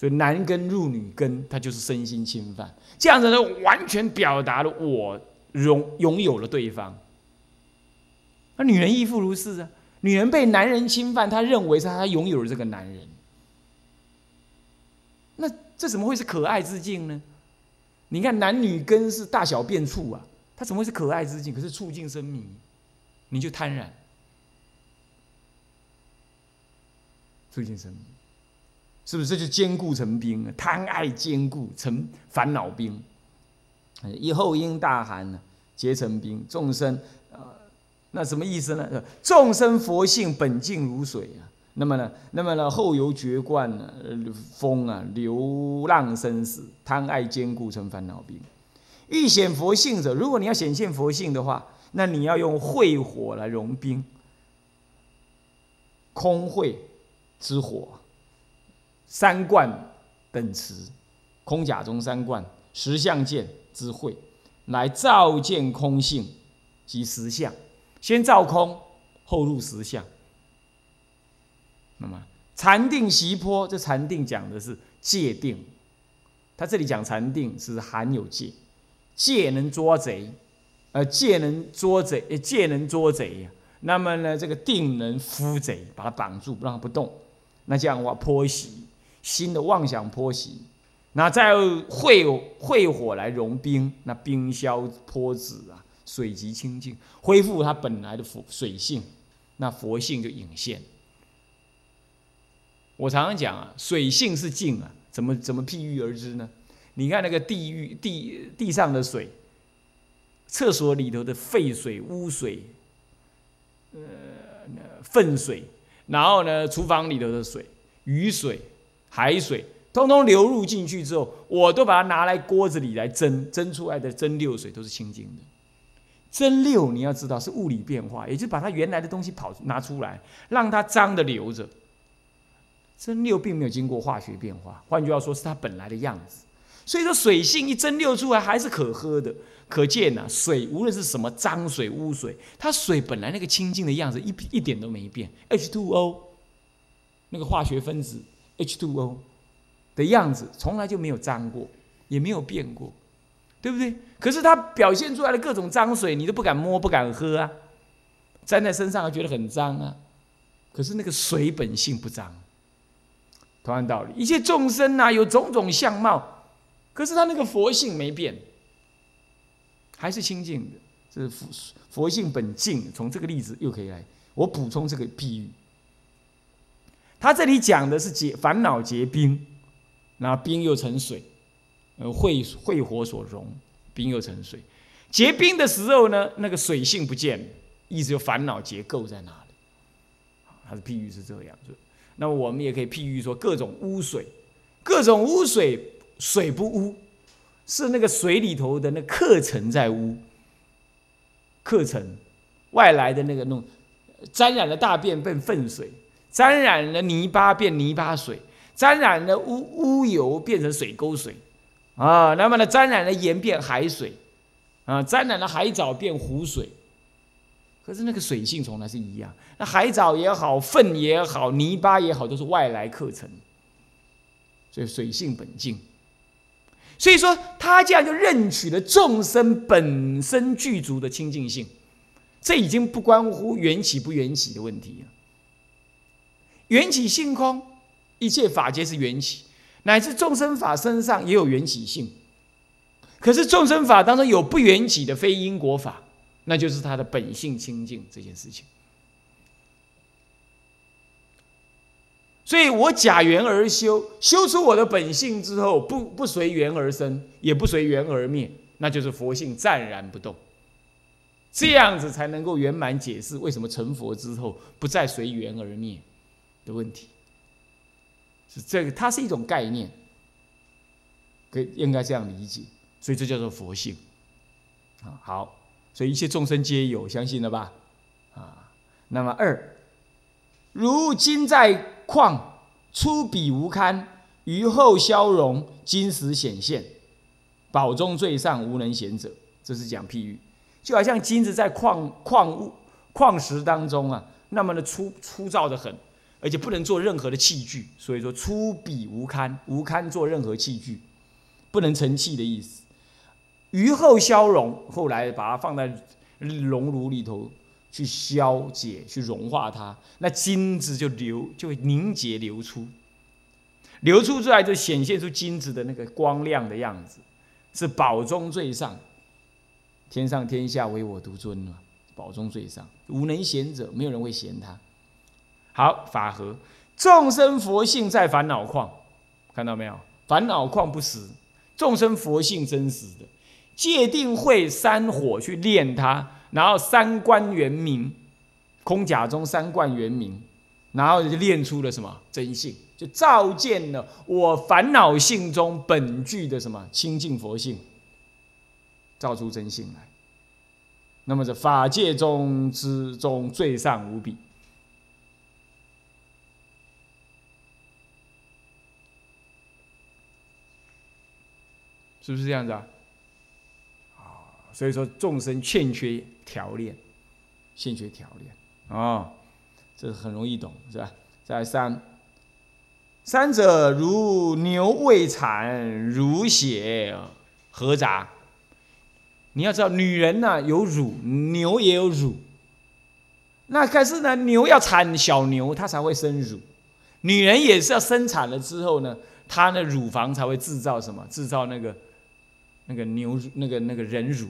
所以男根入女根，它就是身心侵犯。这样子呢，完全表达了我拥拥有了对方。那女人亦复如是啊，女人被男人侵犯，她认为是她拥有了这个男人。那这怎么会是可爱之境呢？你看男女根是大小便处啊，它怎么会是可爱之境？可是触境生迷，你就贪婪，触境生迷，是不是？这就坚固成冰啊！贪爱坚固成烦恼冰，以后因大寒呢，结成冰。众生呃，那什么意思呢？众生佛性本净如水啊。那么呢？那么呢？后由绝冠呢？风啊，流浪生死，贪爱坚固成烦恼病。欲显佛性者，如果你要显现佛性的话，那你要用慧火来融冰。空慧之火，三观等持，空假中三观，实相见之慧，来照见空性及实相。先照空，后入实相。那么禅定习坡，这禅定讲的是戒定，他这里讲禅定是含有戒，戒能捉贼，呃，戒能捉贼，戒能捉贼呀。那么呢，这个定能伏贼，把他绑住，不让他不动。那这样的话，泼洗新的妄想泼洗，那再会会火来融冰，那冰消泼子啊，水极清净，恢复它本来的佛水性，那佛性就隐现。我常常讲啊，水性是静啊，怎么怎么譬喻而知呢？你看那个地狱地地上的水，厕所里头的废水、污水、呃粪水，然后呢，厨房里头的水、雨水、海水，通通流入进去之后，我都把它拿来锅子里来蒸，蒸出来的蒸馏水都是清净的。蒸馏你要知道是物理变化，也就是把它原来的东西跑拿出来，让它脏的留着。蒸馏并没有经过化学变化，换句话说，是它本来的样子。所以说，水性一蒸馏出来还是可喝的。可见呐，水无论是什么脏水、污水，它水本来那个清净的样子一一点都没变。H2O 那个化学分子 H2O 的样子从来就没有脏过，也没有变过，对不对？可是它表现出来的各种脏水，你都不敢摸、不敢喝啊，粘在身上觉得很脏啊。可是那个水本性不脏。同样道理，一切众生呐，有种种相貌，可是他那个佛性没变，还是清净的。这是佛佛性本净。从这个例子又可以来，我补充这个比喻。他这里讲的是结烦恼结冰，那冰又成水，呃，会会火所融，冰又成水。结冰的时候呢，那个水性不见，意思就烦恼结构在哪里？他的譬喻是这样子。那么我们也可以譬喻说，各种污水，各种污水，水不污，是那个水里头的那课程在污。课程外来的那个弄，沾染了大便变粪水，沾染了泥巴变泥巴水，沾染了污污油变成水沟水，啊，那么呢，沾染了盐变海水，啊，沾染了海藻变湖水。可是那个水性从来是一样，那海藻也好，粪也好，泥巴也好，都是外来课程，所以水性本净。所以说，他这样就认取了众生本身具足的清净性，这已经不关乎缘起不缘起的问题了。缘起性空，一切法皆是缘起，乃至众生法身上也有缘起性。可是众生法当中有不缘起的非因果法。那就是他的本性清净这件事情，所以我假缘而修，修出我的本性之后，不不随缘而生，也不随缘而灭，那就是佛性暂然不动，这样子才能够圆满解释为什么成佛之后不再随缘而灭的问题。是这个，它是一种概念，可以应该这样理解，所以这叫做佛性啊。好。所以一切众生皆有，相信了吧？啊，那么二，如金在矿，出彼无堪，于后消融，金石显现，宝中最上，无能贤者。这是讲譬喻，就好像金子在矿矿物矿石当中啊，那么的粗粗糙的很，而且不能做任何的器具，所以说出彼无堪，无堪做任何器具，不能成器的意思。余后消融，后来把它放在熔炉里头去消解、去融化它，那金子就流就会凝结流出，流出出来就显现出金子的那个光亮的样子，是宝中最上，天上天下唯我独尊了，宝中最上，无能贤者，没有人会嫌他。好，法和众生佛性在烦恼矿，看到没有？烦恼矿不实，众生佛性真实的。界定会三火去炼它，然后三观圆明，空假中三观圆明，然后就练出了什么真性，就照见了我烦恼性中本具的什么清净佛性，照出真性来。那么这法界中之中最上无比，是不是这样子啊？所以说，众生欠缺条练，欠缺条练啊，这很容易懂，是吧？再三，三者如牛未产，乳血合杂。你要知道，女人呢有乳，牛也有乳。那可是呢，牛要产小牛，它才会生乳；女人也是要生产了之后呢，她的乳房才会制造什么？制造那个。那个牛那个那个人乳，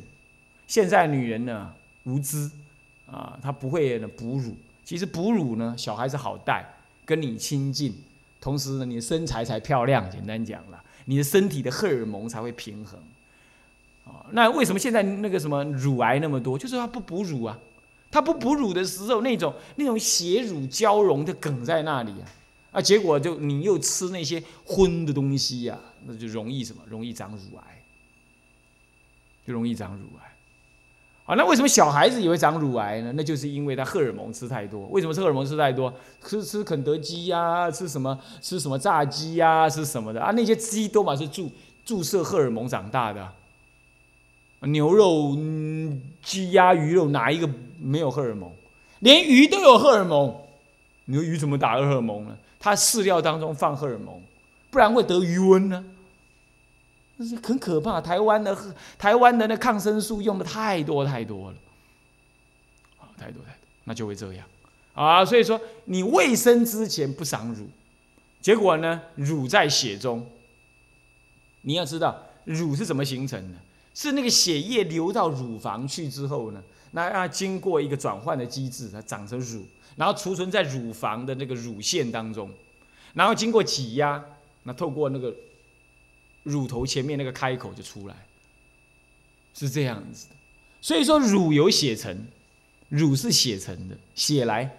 现在女人呢无知啊，她不会哺乳。其实哺乳呢，小孩子好带，跟你亲近，同时呢，你的身材才漂亮。简单讲了，你的身体的荷尔蒙才会平衡。啊，那为什么现在那个什么乳癌那么多？就是他不哺乳啊，他不哺乳的时候，那种那种血乳交融的梗在那里啊，啊，结果就你又吃那些荤的东西呀，那就容易什么？容易长乳癌。就容易长乳癌，啊，那为什么小孩子也会长乳癌呢？那就是因为他荷尔蒙吃太多。为什么吃荷尔蒙吃太多？吃吃肯德基呀，吃什么吃什么炸鸡呀，吃什么的啊？那些鸡都嘛是注注射荷尔蒙长大的。牛肉、鸡鸭鱼肉哪一个没有荷尔蒙？连鱼都有荷尔蒙。你说鱼怎么打荷尔蒙呢？它饲料当中放荷尔蒙，不然会得鱼瘟呢。是很可怕，台湾的台湾的那抗生素用的太多太多了，太多太多，那就会这样，啊，所以说你未生之前不长乳，结果呢，乳在血中。你要知道乳是怎么形成的，是那个血液流到乳房去之后呢，那要经过一个转换的机制，它长成乳，然后储存在乳房的那个乳腺当中，然后经过挤压，那透过那个。乳头前面那个开口就出来，是这样子的。所以说，乳有血层，乳是血层的，血来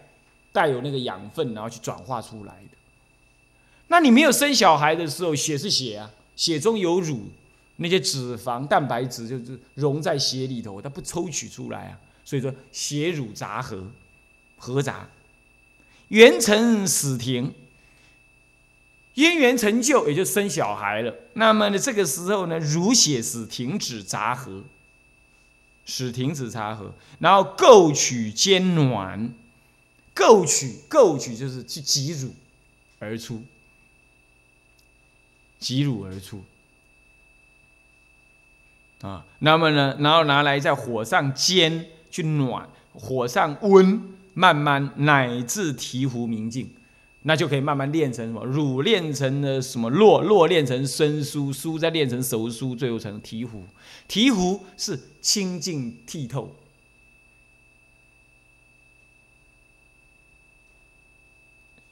带有那个养分，然后去转化出来的。那你没有生小孩的时候，血是血啊，血中有乳，那些脂肪、蛋白质就是溶在血里头，它不抽取出来啊。所以说，血乳杂合，合杂，元成始停。因缘成就，也就生小孩了。那么呢，这个时候呢，乳血使停止杂合，使停止杂合，然后构取坚暖，构取构取就是去挤乳而出，挤乳而出啊。那么呢，然后拿来在火上煎去暖，火上温，慢慢乃至醍醐明净。那就可以慢慢练成什么？乳练成了什么？络络练成生疏，疏再练成熟疏，最后成醍醐。醍醐是清净剔透，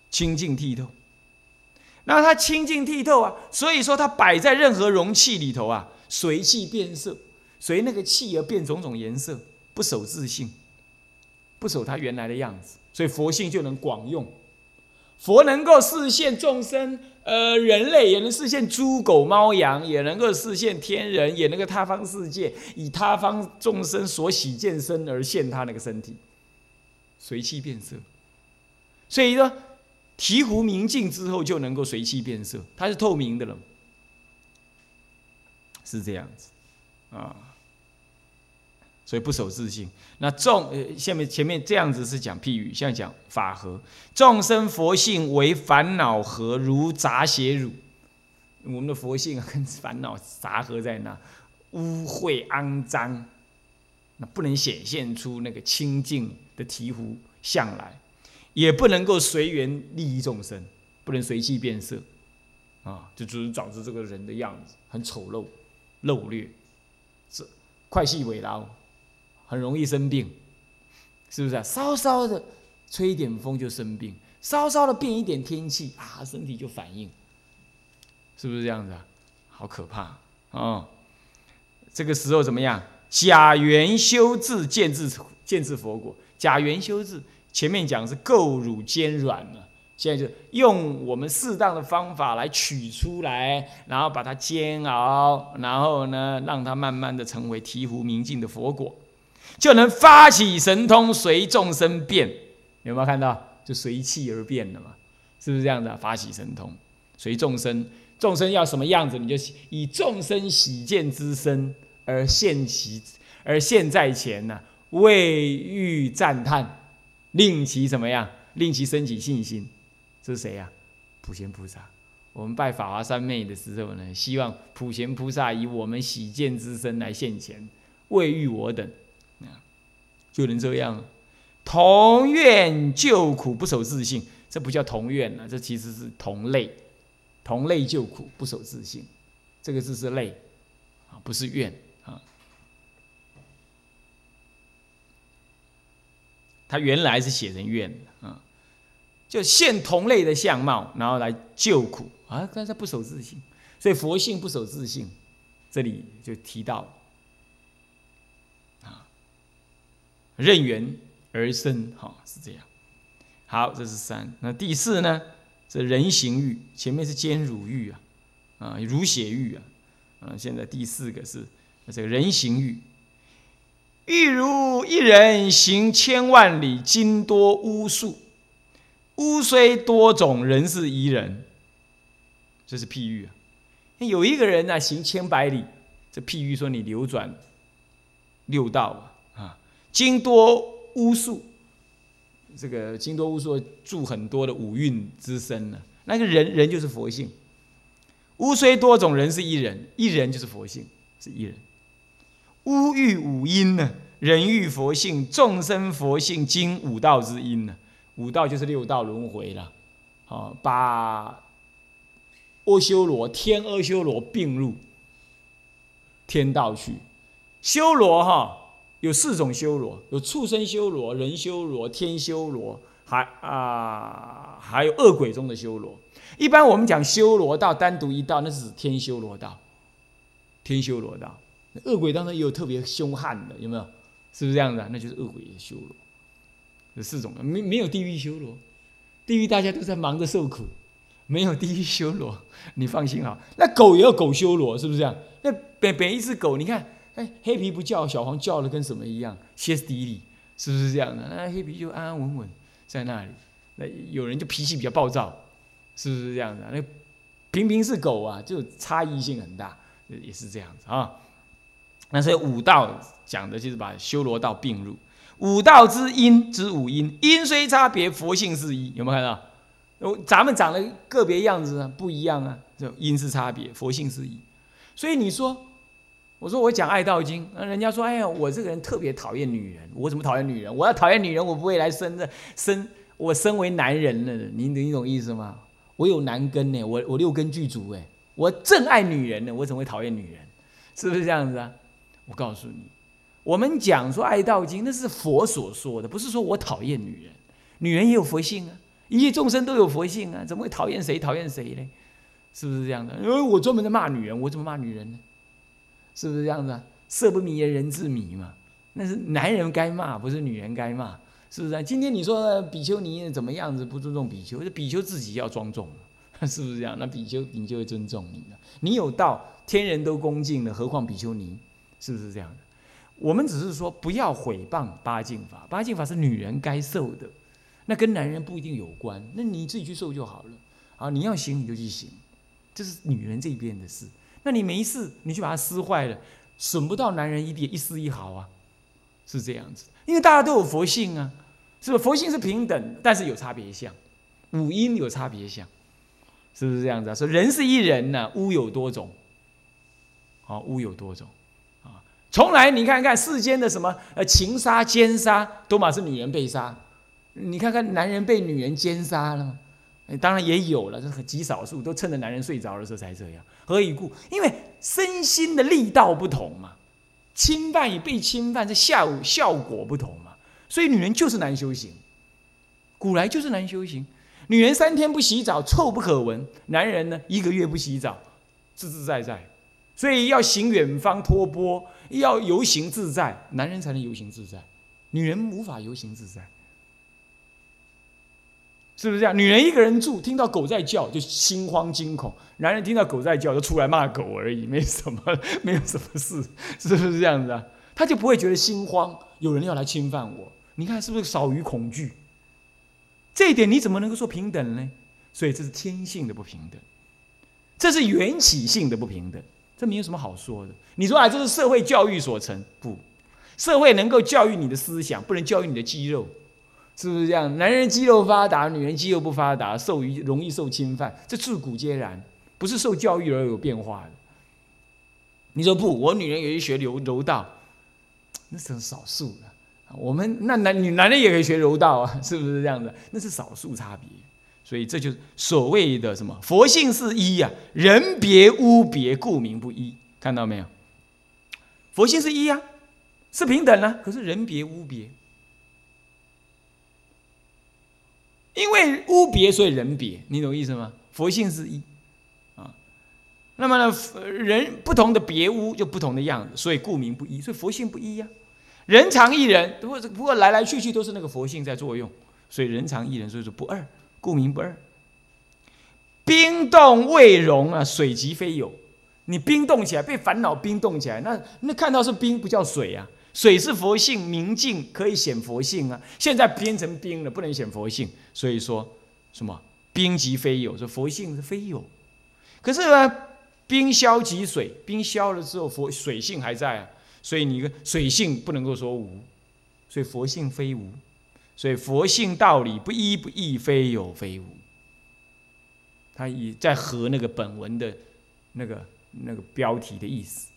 清净剔透。那它清净剔透啊，所以说它摆在任何容器里头啊，随气变色，随那个气而变种种颜色，不守自性，不守它原来的样子，所以佛性就能广用。佛能够视现众生，呃，人类也能视现猪狗猫羊，也能够视现天人，也能够他方世界，以他方众生所喜见身而现他那个身体，随气变色。所以说，醍醐明镜之后就能够随气变色，它是透明的了，是这样子啊。所以不守自性。那众呃，下面前面这样子是讲譬喻，现在讲法和。众生佛性为烦恼合，如杂血乳。我们的佛性，跟烦恼杂合在那，污秽肮脏，那不能显现出那个清净的醍醐相来，也不能够随缘利益众生，不能随气变色，啊，就只是导致这个人的样子很丑陋、陋劣，这快细尾劳，很容易生病，是不是啊？稍稍的吹一点风就生病，稍稍的变一点天气啊，身体就反应。是不是这样子啊？好可怕哦！这个时候怎么样？假缘修治，见智见智佛果。假缘修治，前面讲是垢乳坚软了，现在就用我们适当的方法来取出来，然后把它煎熬，然后呢，让它慢慢的成为醍醐明净的佛果，就能发起神通，随众生变。有没有看到？就随气而变了嘛？是不是这样的？发起神通，随众生。众生要什么样子，你就以众生喜见之身而现其而现在前呢？未欲赞叹，令其怎么样？令其升起信心。这是谁呀？普贤菩萨。我们拜法华三昧的时候呢，希望普贤菩萨以我们喜见之身来现前，未欲我等，就能这样。同愿救苦，不守自性，这不叫同愿了，这其实是同类。同类救苦，不守自性，这个字是类啊，不是怨啊。他原来是写成怨的啊，就现同类的相貌，然后来救苦啊。但是不守自性，所以佛性不守自性，这里就提到啊，任缘而生，哈，是这样。好，这是三。那第四呢？这人形玉，前面是坚乳玉啊，啊，乳血玉啊，啊，现在第四个是这个人形玉，玉如一人行千万里，经多巫数，巫虽多种，人是一人，这是譬喻啊。有一个人呢，行千百里，这譬喻说你流转六道，啊，经多巫术。这个经多巫术住很多的五蕴之身呢，那个人人就是佛性。巫虽多种，人是一人，一人就是佛性，是一人。巫欲五阴呢，人欲佛性，众生佛性经五道之音呢，五道就是六道轮回了。好，把阿修罗天阿修罗并入天道去，修罗哈。有四种修罗，有畜生修罗、人修罗、天修罗，还啊还有恶鬼中的修罗。一般我们讲修罗道，单独一道，那是指天修罗道。天修罗道，恶鬼当中也有特别凶悍的，有没有？是不是这样的？那就是恶鬼的修罗。有四种，没没有地狱修罗，地狱大家都在忙着受苦，没有地狱修罗，你放心啊。那狗也有狗修罗，是不是这样？那本本一只狗，你看。哎，黑皮不叫，小黄叫的跟什么一样，歇斯底里，是不是这样的？那黑皮就安安稳稳在那里。那有人就脾气比较暴躁，是不是这样的？那平平是狗啊，就差异性很大，也是这样子啊。那所以五道讲的就是把修罗道并入五道之因之五因，因虽差别，佛性是一。有没有看到？咱们长得个别样子不一样啊，就因是差别，佛性是一。所以你说。我说我讲爱道经，那人家说，哎呀，我这个人特别讨厌女人。我怎么讨厌女人？我要讨厌女人，我不会来生的生。我身为男人了，你你懂意思吗？我有男根呢，我我六根具足哎，我正爱女人呢，我怎么会讨厌女人？是不是这样子啊？我告诉你，我们讲说爱道经，那是佛所说的，不是说我讨厌女人。女人也有佛性啊，一切众生都有佛性啊，怎么会讨厌谁讨厌谁呢？是不是这样的？因为我专门在骂女人，我怎么骂女人呢？是不是这样子啊？色不迷也人自迷嘛。那是男人该骂，不是女人该骂，是不是啊？今天你说比丘尼怎么样子不尊重比丘？这比丘自己要庄重，是不是这样？那比丘你就会尊重你了。你有道，天人都恭敬了，何况比丘尼？是不是这样的？我们只是说不要毁谤八敬法，八敬法是女人该受的，那跟男人不一定有关。那你自己去受就好了。啊，你要行你就去行，这是女人这边的事。那你没事，你去把它撕坏了，损不到男人一点一丝一毫啊，是这样子。因为大家都有佛性啊，是不是？佛性是平等，但是有差别相，五阴有差别相，是不是这样子啊？说人是一人呢，巫有多种，好，巫有多种啊。从来你看看世间的什么呃情杀、奸杀，都嘛是女人被杀，你看看男人被女人奸杀了吗？当然也有了，这很极少数，都趁着男人睡着的时候才这样。何以故？因为身心的力道不同嘛。侵犯与被侵犯，这效效果不同嘛，所以女人就是难修行，古来就是难修行。女人三天不洗澡，臭不可闻；男人呢，一个月不洗澡，自自在在。所以要行远方托钵，要游行自在，男人才能游行自在，女人无法游行自在。是不是这样？女人一个人住，听到狗在叫就心慌惊恐；男人听到狗在叫就出来骂狗而已，没什么，没有什么事，是不是这样子啊？他就不会觉得心慌，有人要来侵犯我。你看是不是少于恐惧？这一点你怎么能够说平等呢？所以这是天性的不平等，这是缘起性的不平等，这没有什么好说的。你说啊，这是社会教育所成？不，社会能够教育你的思想，不能教育你的肌肉。是不是这样？男人肌肉发达，女人肌肉不发达，受于容易受侵犯，这自古皆然，不是受教育而有变化的。你说不，我女人也可以学柔柔道，那是少数的。我们那男女男人也可以学柔道啊，是不是这样的？那是少数差别。所以这就是所谓的什么佛性是一呀，人别屋别，故名不一。看到没有？佛性是一呀，是平等啊，可是人别屋别。因为屋别，所以人别，你懂意思吗？佛性是一，啊，那么呢，人不同的别屋就不同的样子，所以故名不一，所以佛性不一呀。人常一人，不过不过来来去去都是那个佛性在作用，所以人常一人，所以说不二，故名不二。冰冻未融啊，水即非有。你冰冻起来，被烦恼冰冻起来，那那看到是冰，不叫水啊。水是佛性，明镜可以显佛性啊。现在变成冰了，不能显佛性，所以说什么冰即非有，说佛性是非有。可是呢，冰消即水，冰消了之后，佛水性还在啊。所以你个水性不能够说无，所以佛性非无，所以佛性道理不一不异，非有非无。他以在合那个本文的那个那个标题的意思，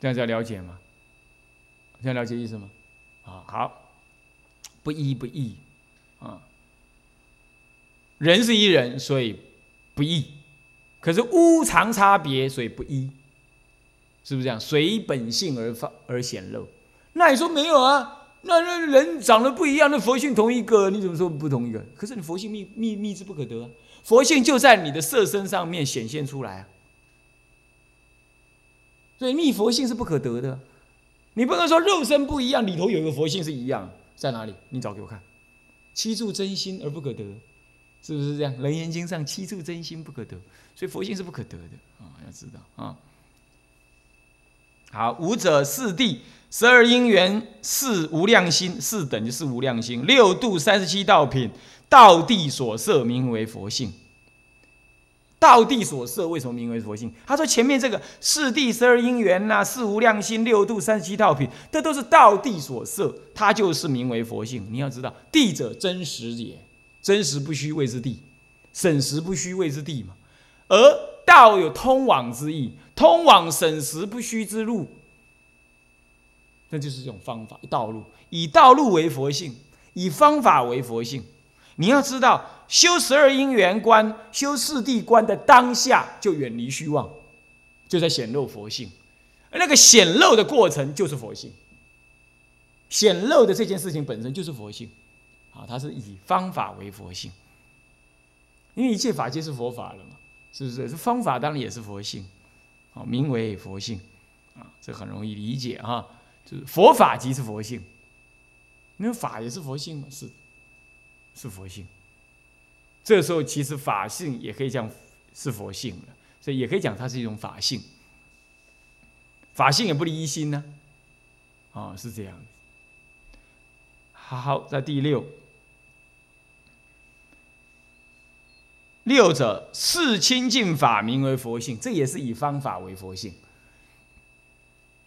这样才了解吗？这样了解意思吗？啊，好，不一不异，啊，人是一人，所以不异，可是物常差别，所以不一，是不是这样？随本性而发而显露。那你说没有啊？那那人长得不一样，那佛性同一个，你怎么说不同一个？可是你佛性密密密之不可得，佛性就在你的色身上面显现出来啊，所以密佛性是不可得的。你不能说肉身不一样，里头有一个佛性是一样，在哪里？你找给我看。七处真心而不可得，是不是这样？《楞严经》上七处真心不可得，所以佛性是不可得的啊，要知道啊。好，五者四谛，十二因缘，四无量心，四等就是无量心，六度三十七道品，道地所摄，名为佛性。道地所摄，为什么名为佛性？他说前面这个四谛、十二因缘呐，四无量心、六度、三十七道品，这都是道地所摄，它就是名为佛性。你要知道，地者真实也，真实不虚谓之地，审实不虚谓之地嘛。而道有通往之意，通往审实不虚之路，那就是这种方法，道路以道路为佛性，以方法为佛性。你要知道。修十二因缘观，修四谛观的当下，就远离虚妄，就在显露佛性。而那个显露的过程，就是佛性。显露的这件事情本身就是佛性，啊，它是以方法为佛性。因为一切法皆是佛法了嘛，是不是？这方法当然也是佛性，啊，名为佛性，啊，这很容易理解啊，就是佛法即是佛性。因为法也是佛性嘛，是，是佛性。这时候其实法性也可以讲是佛性了，所以也可以讲它是一种法性。法性也不离一心呢，啊，是这样子。好，在第六，六者是清净法名为佛性，这也是以方法为佛性。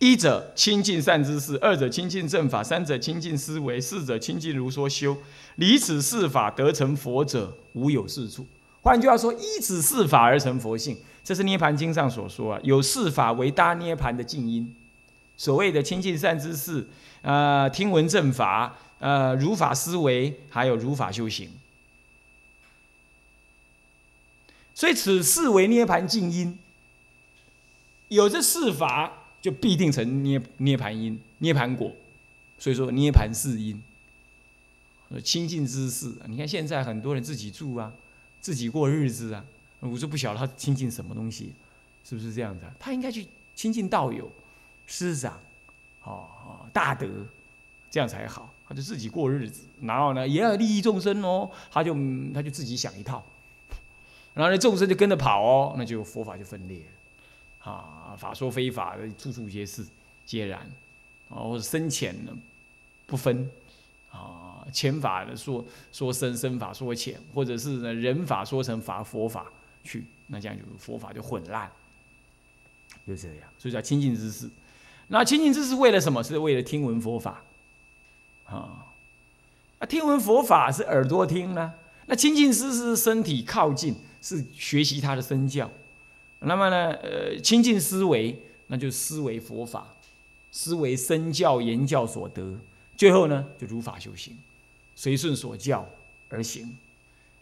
一者亲近善知识，二者亲近正法，三者亲近思维，四者亲近如说修。离此四法得成佛者，无有是处。换句话说，依此四法而成佛性，这是《涅盘经》上所说啊。有四法为大涅盘的静音。所谓的亲近善知识，呃，听闻正法，呃，如法思维，还有如法修行。所以此四为涅盘静音。有这四法。就必定成涅涅盘因涅盘果，所以说涅盘是因。清净之事，你看现在很多人自己住啊，自己过日子啊，我就不晓得他亲近什么东西，是不是这样的？他应该去亲近道友、师长，哦大德，这样才好。他就自己过日子，然后呢也要利益众生哦，他就他就自己想一套，然后呢众生就跟着跑哦，那就佛法就分裂了。啊，法说非法的，处处皆是，皆然，啊，或者深浅呢不分，啊，浅法的说说深，深法说浅，或者是呢人法说成法佛法去，那这样就佛法就混乱，就这样，所以叫清净之事。那清净之事为了什么？是为了听闻佛法，啊，那听闻佛法是耳朵听呢，那清净之是身体靠近，是学习他的身教。那么呢，呃，亲近思维，那就思维佛法，思维身教言教所得，最后呢，就如法修行，随顺所教而行，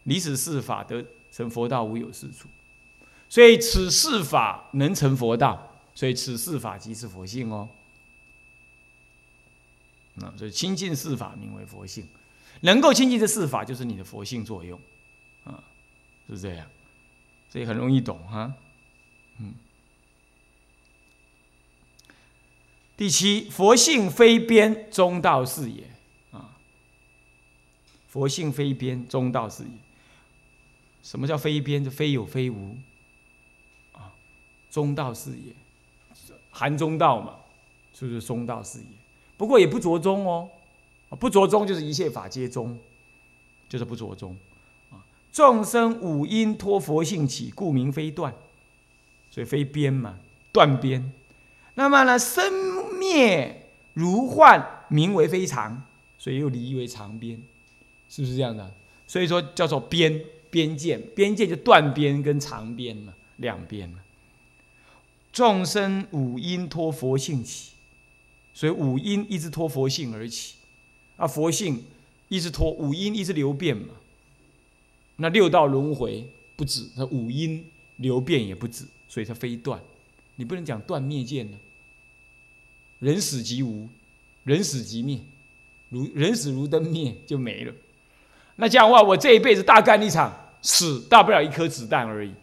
离此四法得成佛道，无有是处。所以此四法能成佛道，所以此四法即是佛性哦。那所以亲近四法名为佛性，能够亲近这四法，就是你的佛性作用，啊，是这样，所以很容易懂哈。嗯，第七，佛性非边，中道是也。啊，佛性非边，中道是也。什么叫非边？就非有非无。啊，中道是也，含中道嘛，就是中道是也。不过也不着中哦，不着中就是一切法皆中，就是不着中。啊，众生五因托佛性起，故名非断。所以非边嘛，断边。那么呢，生灭如幻，名为非常，所以又离为常边，是不是这样的？所以说叫做边边界，边界就断边跟长边嘛，两边嘛。众生五因托佛性起，所以五因一直托佛性而起，啊，佛性一直托五因一直流变嘛。那六道轮回不止，那五因流变也不止。所以它非断，你不能讲断灭见呢。人死即无，人死即灭，如人死如灯灭就没了。那这样的话，我这一辈子大干一场，死大不了一颗子弹而已。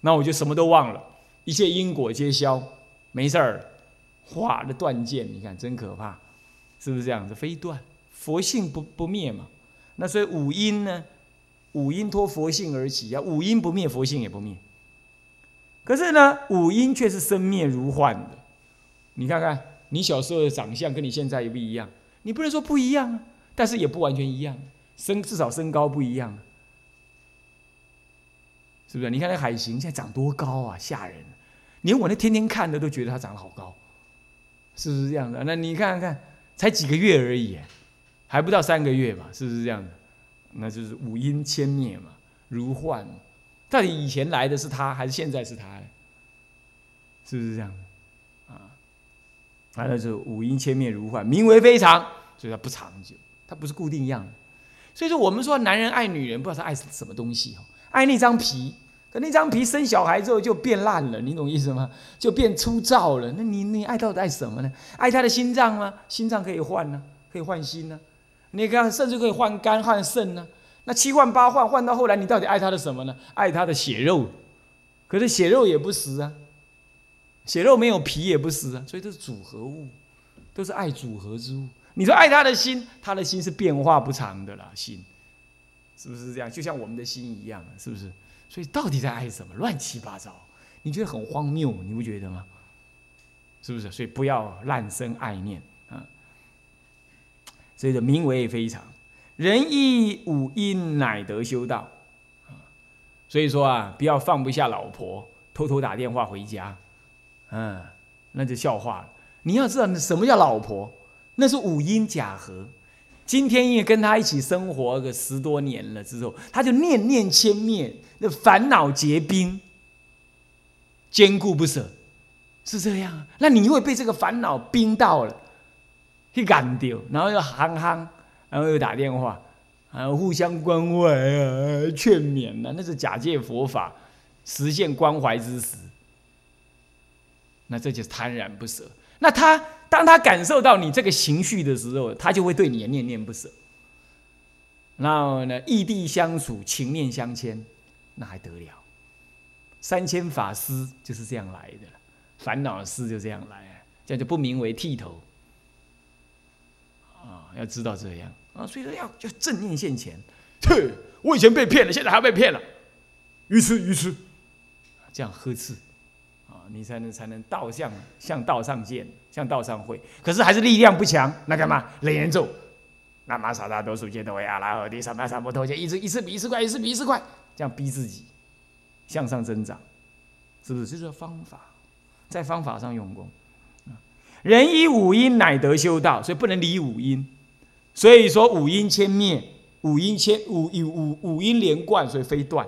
那我就什么都忘了，一切因果皆消，没事儿。哗，那断剑，你看真可怕，是不是这样子？非断，佛性不不灭嘛。那所以五因呢？五因托佛性而起啊，五因不灭，佛性也不灭。可是呢，五阴却是生灭如幻的。你看看，你小时候的长相跟你现在也不一样。你不能说不一样啊，但是也不完全一样。身至少身高不一样，是不是？你看那海行现在长多高啊，吓人！连我那天天看的都觉得他长得好高，是不是这样的？那你看看，才几个月而已，还不到三个月吧？是不是这样的？那就是五阴千灭嘛，如幻。到底以前来的是他，还是现在是他？是不是这样的？啊，完了就五阴千面如幻，名为非常，所以它不长久，它不是固定样。所以说，我们说男人爱女人，不知道他爱什么东西哦，爱那张皮，可那张皮生小孩之后就变烂了，你懂意思吗？就变粗糙了。那你你爱到底爱什么呢？爱他的心脏吗？心脏可以换呢，可以换心呢。你看，甚至可以换肝换肾呢。那七换八换换到后来，你到底爱他的什么呢？爱他的血肉，可是血肉也不死啊，血肉没有皮也不死啊，所以都是组合物，都是爱组合之物。你说爱他的心，他的心是变化不长的啦，心是不是这样？就像我们的心一样，是不是？所以到底在爱什么？乱七八糟，你觉得很荒谬，你不觉得吗？是不是？所以不要滥生爱念啊。所以的名为非常。人亦五因乃得修道，所以说啊，不要放不下老婆，偷偷打电话回家，嗯，那就笑话了。你要知道什么叫老婆，那是五阴假合。今天因为跟他一起生活个十多年了之后，他就念念千灭，那烦恼结冰，坚固不舍，是这样啊？那你会被这个烦恼冰到了，去干掉，然后又憨憨，然后又打电话，啊，互相关怀啊，劝勉啊，那是假借佛法实现关怀之时。那这就是贪然不舍。那他当他感受到你这个情绪的时候，他就会对你念念不舍。然后呢，异地相处，情念相牵，那还得了？三千法师就是这样来的，烦恼师就这样来，这样就不名为剃头。啊，要知道这样啊，所以说要要正念现前。哼，我以前被骗了，现在还被骗了，愚痴愚痴，这样呵斥。啊你才能才能道向向道上见，向道上会。可是还是力量不强，那干嘛？连咒，那玛萨大多数见多维阿拉和第三巴三摩头见，一次一次比一次快，一次比一次快，这样逼自己向上增长，是不是？这是方法，在方法上用功。人以五音乃得修道，所以不能离五阴。所以说五音千灭，五音千五五五音连贯，所以非断。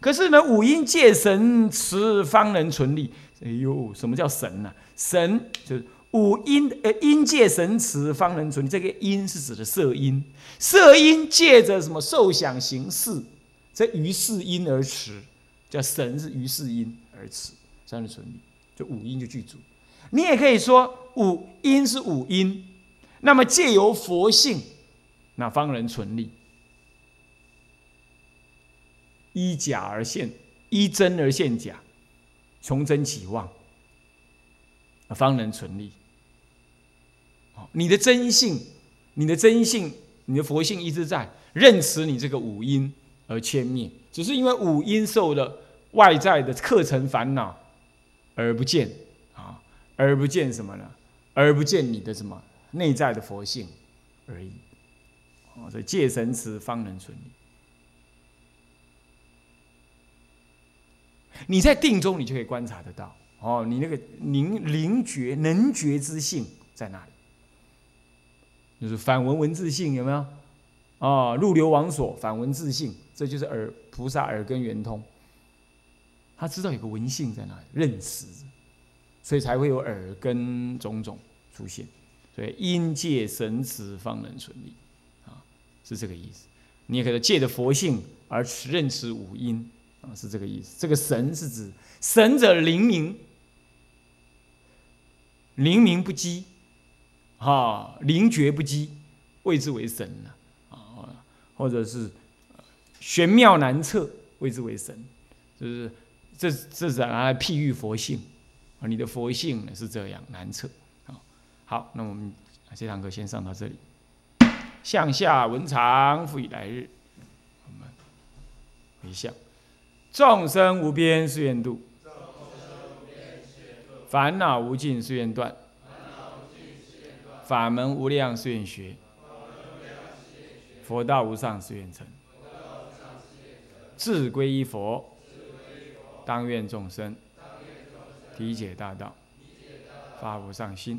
可是呢，五音借神持方能存立。哎呦，什么叫神呢？神就是五音，呃，音借神持方能存。这个音是指的色音，色音借着什么受想行识，这于是阴而持，叫神是于是阴而持，才能存立。就五音就具足。你也可以说五音是五音，那么借由佛性，那方能存立。依假而现，依真而现假。从真起妄，方能存立。你的真性，你的真性，你的佛性一直在认识你这个五阴而千灭，只是因为五阴受了外在的课程烦恼而不见啊，而不见什么呢？而不见你的什么内在的佛性而已。哦，所以戒神持方能存立。你在定中，你就可以观察得到哦，你那个灵灵觉能觉之性在哪里？就是反闻文字性有没有？哦，入流王所反闻自性，这就是耳菩萨耳根圆通，他知道有个闻性在哪里，认识，所以才会有耳根种种出现。所以因戒神持方能存立，啊，是这个意思。你也可以借着佛性而认识五阴。啊，是这个意思。这个神是指神者灵明，灵明不羁，哈，灵觉不羁，谓之为神了。啊，或者是玄妙难测，谓之为神。就是这这是拿来譬喻佛性啊，你的佛性呢是这样难测。好，那我们这堂课先上到这里。向下文长，复以来日。我们回向。众生无边誓愿度，烦恼无尽誓愿断，法门无量誓愿学，佛道无上誓愿成。志归一佛，当愿众生体解大道，发无上心；